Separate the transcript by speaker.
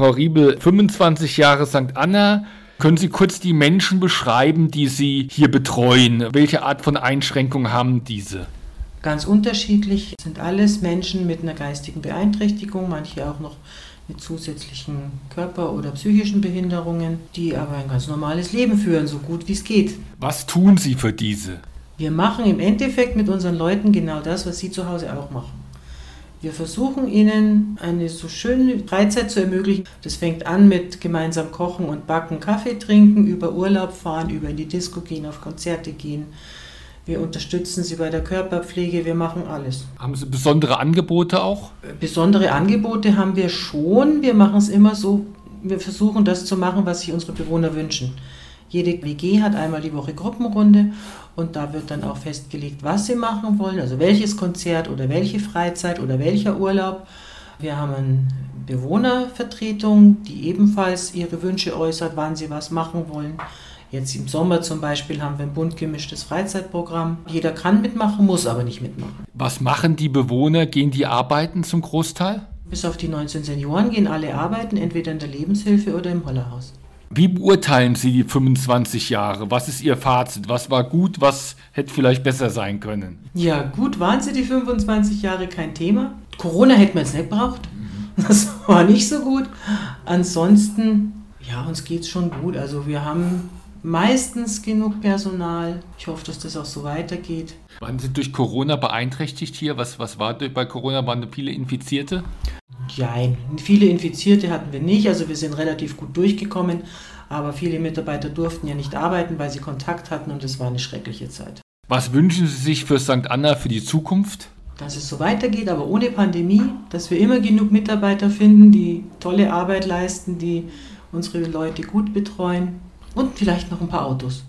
Speaker 1: Frau Riebel, 25 Jahre St. Anna. Können Sie kurz die Menschen beschreiben, die Sie hier betreuen? Welche Art von Einschränkungen haben diese?
Speaker 2: Ganz unterschiedlich sind alles Menschen mit einer geistigen Beeinträchtigung, manche auch noch mit zusätzlichen Körper- oder psychischen Behinderungen, die aber ein ganz normales Leben führen, so gut wie es geht.
Speaker 1: Was tun Sie für diese?
Speaker 2: Wir machen im Endeffekt mit unseren Leuten genau das, was Sie zu Hause auch machen. Wir versuchen ihnen eine so schöne Freizeit zu ermöglichen. Das fängt an mit gemeinsam kochen und backen, Kaffee trinken, über Urlaub fahren, über in die Disco gehen, auf Konzerte gehen. Wir unterstützen sie bei der Körperpflege, wir machen alles.
Speaker 1: Haben Sie besondere Angebote auch?
Speaker 2: Besondere Angebote haben wir schon. Wir machen es immer so, wir versuchen das zu machen, was sich unsere Bewohner wünschen. Jede WG hat einmal die Woche Gruppenrunde und da wird dann auch festgelegt, was sie machen wollen, also welches Konzert oder welche Freizeit oder welcher Urlaub. Wir haben eine Bewohnervertretung, die ebenfalls ihre Wünsche äußert, wann sie was machen wollen. Jetzt im Sommer zum Beispiel haben wir ein bunt gemischtes Freizeitprogramm. Jeder kann mitmachen, muss aber nicht mitmachen.
Speaker 1: Was machen die Bewohner? Gehen die arbeiten zum Großteil?
Speaker 2: Bis auf die 19 Senioren gehen alle arbeiten, entweder in der Lebenshilfe oder im Hollerhaus.
Speaker 1: Wie beurteilen Sie die 25 Jahre? Was ist Ihr Fazit? Was war gut? Was hätte vielleicht besser sein können?
Speaker 2: Ja, gut waren sie die 25 Jahre kein Thema. Corona hätten wir jetzt nicht braucht. Das war nicht so gut. Ansonsten, ja, uns geht es schon gut. Also wir haben meistens genug Personal. Ich hoffe, dass das auch so weitergeht.
Speaker 1: Waren Sie durch Corona beeinträchtigt hier? Was, was war bei Corona? Waren viele Infizierte?
Speaker 2: Nein, viele Infizierte hatten wir nicht. Also wir sind relativ gut durchgekommen. Aber viele Mitarbeiter durften ja nicht arbeiten, weil sie Kontakt hatten und es war eine schreckliche Zeit.
Speaker 1: Was wünschen Sie sich für St. Anna für die Zukunft?
Speaker 2: Dass es so weitergeht, aber ohne Pandemie, dass wir immer genug Mitarbeiter finden, die tolle Arbeit leisten, die unsere Leute gut betreuen und vielleicht noch ein paar Autos.